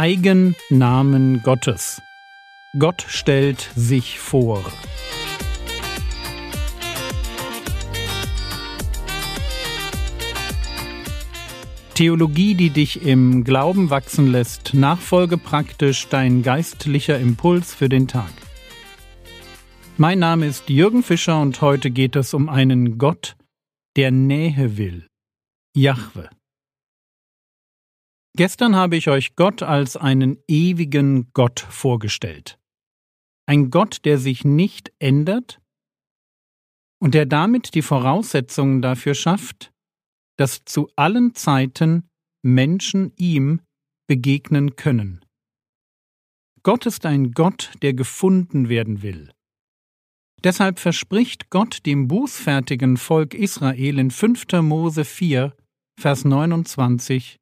Eigennamen Gottes. Gott stellt sich vor. Theologie, die dich im Glauben wachsen lässt, Nachfolge praktisch dein geistlicher Impuls für den Tag. Mein Name ist Jürgen Fischer und heute geht es um einen Gott, der Nähe will. Jahwe. Gestern habe ich euch Gott als einen ewigen Gott vorgestellt. Ein Gott, der sich nicht ändert und der damit die Voraussetzungen dafür schafft, dass zu allen Zeiten Menschen ihm begegnen können. Gott ist ein Gott, der gefunden werden will. Deshalb verspricht Gott dem bußfertigen Volk Israel in 5. Mose 4, Vers 29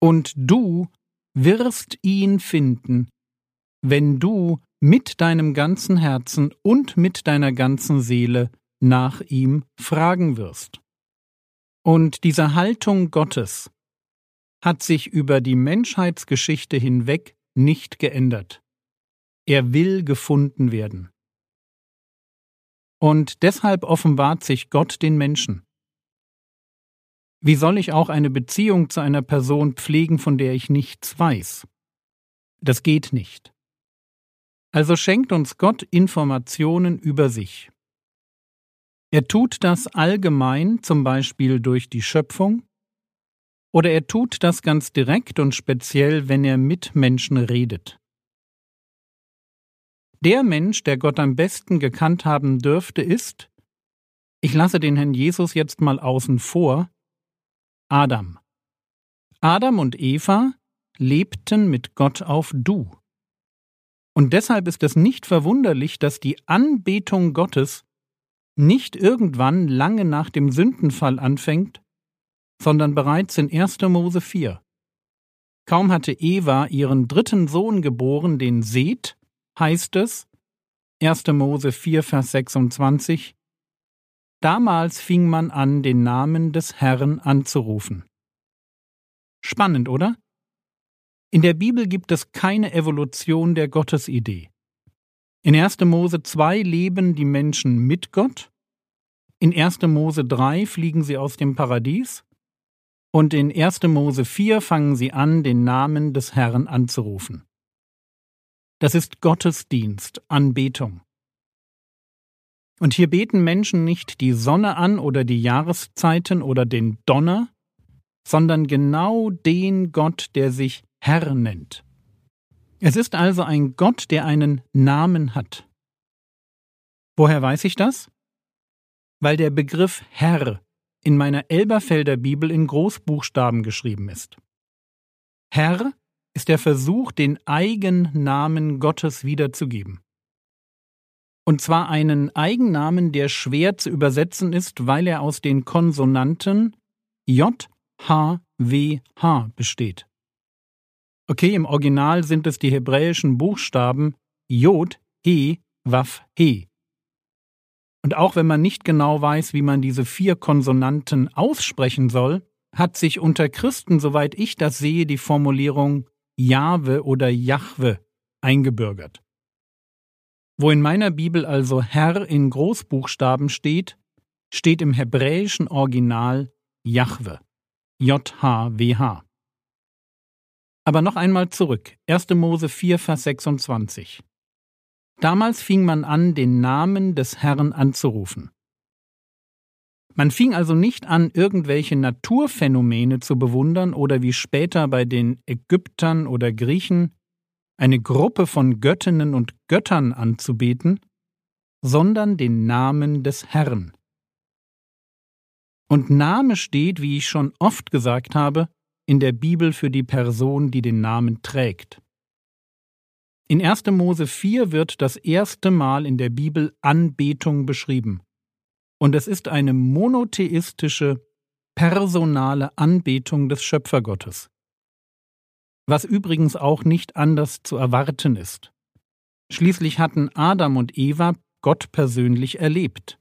Und du wirst ihn finden, wenn du mit deinem ganzen Herzen und mit deiner ganzen Seele nach ihm fragen wirst. Und diese Haltung Gottes hat sich über die Menschheitsgeschichte hinweg nicht geändert. Er will gefunden werden. Und deshalb offenbart sich Gott den Menschen. Wie soll ich auch eine Beziehung zu einer Person pflegen, von der ich nichts weiß? Das geht nicht. Also schenkt uns Gott Informationen über sich. Er tut das allgemein, zum Beispiel durch die Schöpfung, oder er tut das ganz direkt und speziell, wenn er mit Menschen redet. Der Mensch, der Gott am besten gekannt haben dürfte, ist, ich lasse den Herrn Jesus jetzt mal außen vor, Adam. Adam und Eva lebten mit Gott auf Du. Und deshalb ist es nicht verwunderlich, dass die Anbetung Gottes nicht irgendwann lange nach dem Sündenfall anfängt, sondern bereits in 1. Mose 4. Kaum hatte Eva ihren dritten Sohn geboren, den Seth, heißt es, 1. Mose 4, Vers 26, Damals fing man an, den Namen des Herrn anzurufen. Spannend, oder? In der Bibel gibt es keine Evolution der Gottesidee. In 1. Mose 2 leben die Menschen mit Gott, in 1. Mose 3 fliegen sie aus dem Paradies und in 1. Mose 4 fangen sie an, den Namen des Herrn anzurufen. Das ist Gottesdienst, Anbetung. Und hier beten Menschen nicht die Sonne an oder die Jahreszeiten oder den Donner, sondern genau den Gott, der sich Herr nennt. Es ist also ein Gott, der einen Namen hat. Woher weiß ich das? Weil der Begriff Herr in meiner Elberfelder Bibel in Großbuchstaben geschrieben ist. Herr ist der Versuch, den Eigennamen Gottes wiederzugeben. Und zwar einen Eigennamen, der schwer zu übersetzen ist, weil er aus den Konsonanten J, H, W, H besteht. Okay, im Original sind es die hebräischen Buchstaben Jod, He, Waf, He. Und auch wenn man nicht genau weiß, wie man diese vier Konsonanten aussprechen soll, hat sich unter Christen, soweit ich das sehe, die Formulierung Jahwe oder Jahwe eingebürgert. Wo in meiner Bibel also Herr in Großbuchstaben steht, steht im hebräischen Original Jahwe. J-H-W-H. Aber noch einmal zurück. 1. Mose 4, Vers 26. Damals fing man an, den Namen des Herrn anzurufen. Man fing also nicht an, irgendwelche Naturphänomene zu bewundern oder wie später bei den Ägyptern oder Griechen eine Gruppe von Göttinnen und Göttern anzubeten, sondern den Namen des Herrn. Und Name steht, wie ich schon oft gesagt habe, in der Bibel für die Person, die den Namen trägt. In 1. Mose 4 wird das erste Mal in der Bibel Anbetung beschrieben. Und es ist eine monotheistische, personale Anbetung des Schöpfergottes. Was übrigens auch nicht anders zu erwarten ist. Schließlich hatten Adam und Eva Gott persönlich erlebt.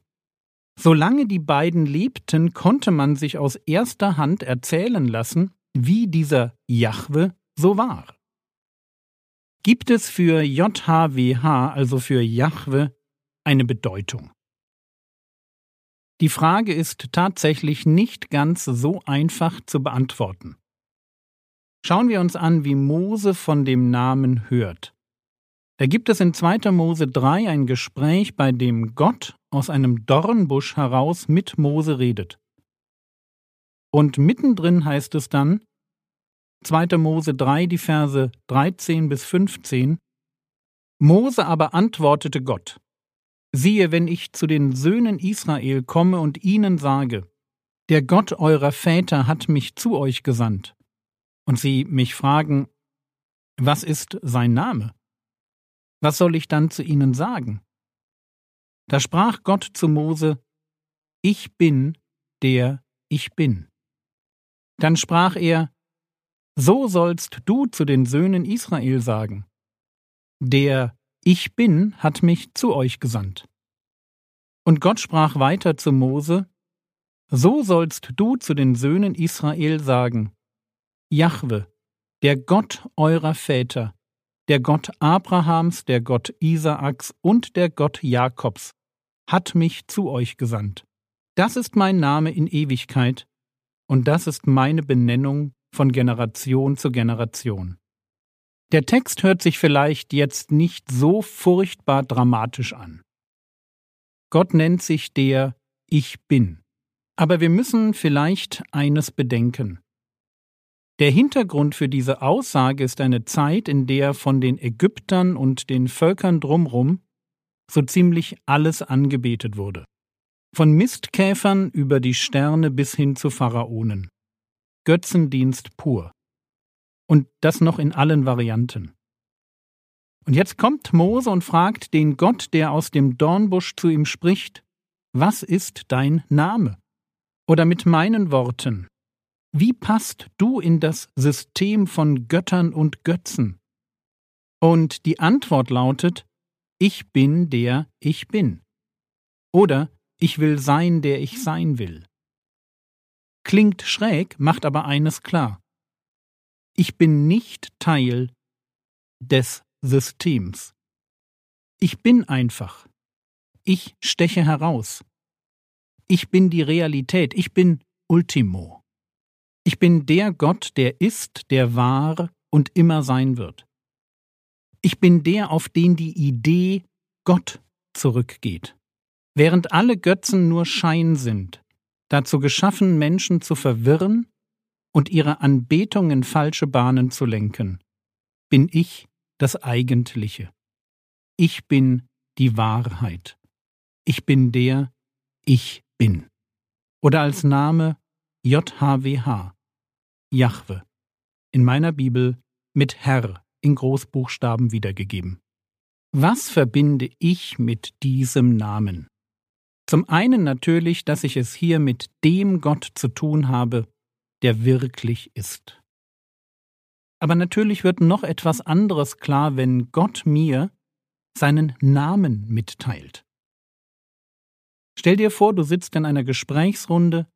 Solange die beiden lebten, konnte man sich aus erster Hand erzählen lassen, wie dieser Jahwe so war. Gibt es für JHWH, also für Jahwe, eine Bedeutung? Die Frage ist tatsächlich nicht ganz so einfach zu beantworten. Schauen wir uns an, wie Mose von dem Namen hört. Da gibt es in 2. Mose 3 ein Gespräch, bei dem Gott aus einem Dornbusch heraus mit Mose redet. Und mittendrin heißt es dann, 2. Mose 3, die Verse 13 bis 15, Mose aber antwortete Gott, Siehe, wenn ich zu den Söhnen Israel komme und ihnen sage, der Gott eurer Väter hat mich zu euch gesandt, und sie mich fragen, was ist sein Name? Was soll ich dann zu ihnen sagen? Da sprach Gott zu Mose, Ich bin, der ich bin. Dann sprach er, So sollst du zu den Söhnen Israel sagen, Der Ich bin hat mich zu euch gesandt. Und Gott sprach weiter zu Mose, So sollst du zu den Söhnen Israel sagen, Jahwe, der Gott eurer Väter, der Gott Abrahams, der Gott Isaaks und der Gott Jakobs, hat mich zu euch gesandt. Das ist mein Name in Ewigkeit, und das ist meine Benennung von Generation zu Generation. Der Text hört sich vielleicht jetzt nicht so furchtbar dramatisch an. Gott nennt sich der Ich bin. Aber wir müssen vielleicht eines bedenken. Der Hintergrund für diese Aussage ist eine Zeit, in der von den Ägyptern und den Völkern drumrum so ziemlich alles angebetet wurde. Von Mistkäfern über die Sterne bis hin zu Pharaonen. Götzendienst pur. Und das noch in allen Varianten. Und jetzt kommt Mose und fragt den Gott, der aus dem Dornbusch zu ihm spricht, Was ist dein Name? Oder mit meinen Worten, wie passt du in das System von Göttern und Götzen? Und die Antwort lautet, ich bin der ich bin. Oder ich will sein, der ich sein will. Klingt schräg, macht aber eines klar. Ich bin nicht Teil des Systems. Ich bin einfach. Ich steche heraus. Ich bin die Realität. Ich bin Ultimo. Ich bin der Gott, der ist, der war und immer sein wird. Ich bin der, auf den die Idee Gott zurückgeht. Während alle Götzen nur Schein sind, dazu geschaffen, Menschen zu verwirren und ihre Anbetung in falsche Bahnen zu lenken, bin ich das Eigentliche. Ich bin die Wahrheit. Ich bin der Ich bin. Oder als Name JHWH. Jahwe, in meiner Bibel mit Herr in Großbuchstaben wiedergegeben. Was verbinde ich mit diesem Namen? Zum einen natürlich, dass ich es hier mit dem Gott zu tun habe, der wirklich ist. Aber natürlich wird noch etwas anderes klar, wenn Gott mir seinen Namen mitteilt. Stell dir vor, du sitzt in einer Gesprächsrunde,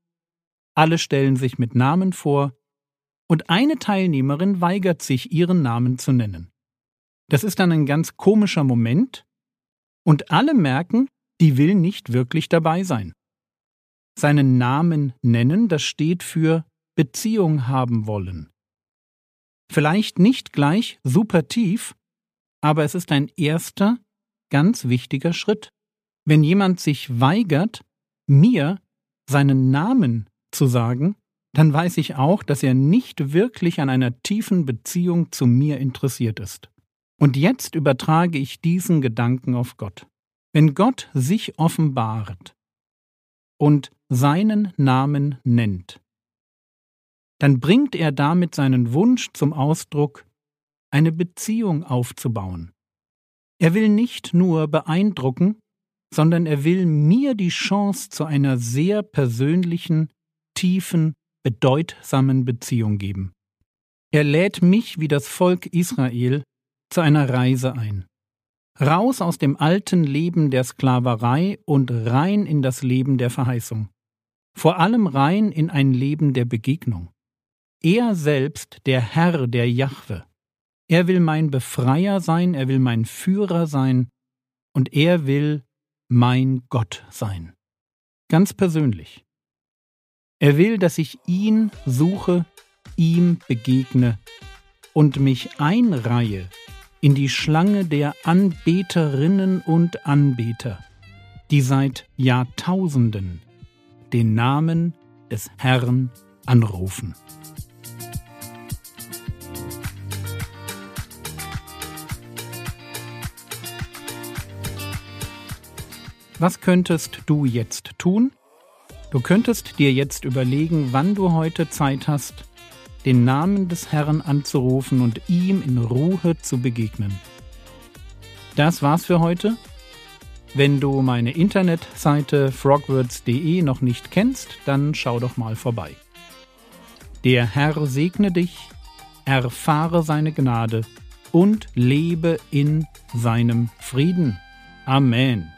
alle stellen sich mit Namen vor, und eine Teilnehmerin weigert sich, ihren Namen zu nennen. Das ist dann ein ganz komischer Moment, und alle merken, die will nicht wirklich dabei sein. Seinen Namen nennen, das steht für Beziehung haben wollen. Vielleicht nicht gleich super tief, aber es ist ein erster, ganz wichtiger Schritt. Wenn jemand sich weigert, mir seinen Namen zu sagen, dann weiß ich auch, dass er nicht wirklich an einer tiefen Beziehung zu mir interessiert ist. Und jetzt übertrage ich diesen Gedanken auf Gott. Wenn Gott sich offenbart und seinen Namen nennt, dann bringt er damit seinen Wunsch zum Ausdruck, eine Beziehung aufzubauen. Er will nicht nur beeindrucken, sondern er will mir die Chance zu einer sehr persönlichen, tiefen bedeutsamen Beziehung geben. Er lädt mich wie das Volk Israel zu einer Reise ein. Raus aus dem alten Leben der Sklaverei und rein in das Leben der Verheißung. Vor allem rein in ein Leben der Begegnung. er selbst, der Herr, der Jahwe. Er will mein Befreier sein, er will mein Führer sein und er will mein Gott sein. Ganz persönlich. Er will, dass ich ihn suche, ihm begegne und mich einreihe in die Schlange der Anbeterinnen und Anbeter, die seit Jahrtausenden den Namen des Herrn anrufen. Was könntest du jetzt tun? Du könntest dir jetzt überlegen, wann du heute Zeit hast, den Namen des Herrn anzurufen und ihm in Ruhe zu begegnen. Das war's für heute. Wenn du meine Internetseite frogwords.de noch nicht kennst, dann schau doch mal vorbei. Der Herr segne dich, erfahre seine Gnade und lebe in seinem Frieden. Amen.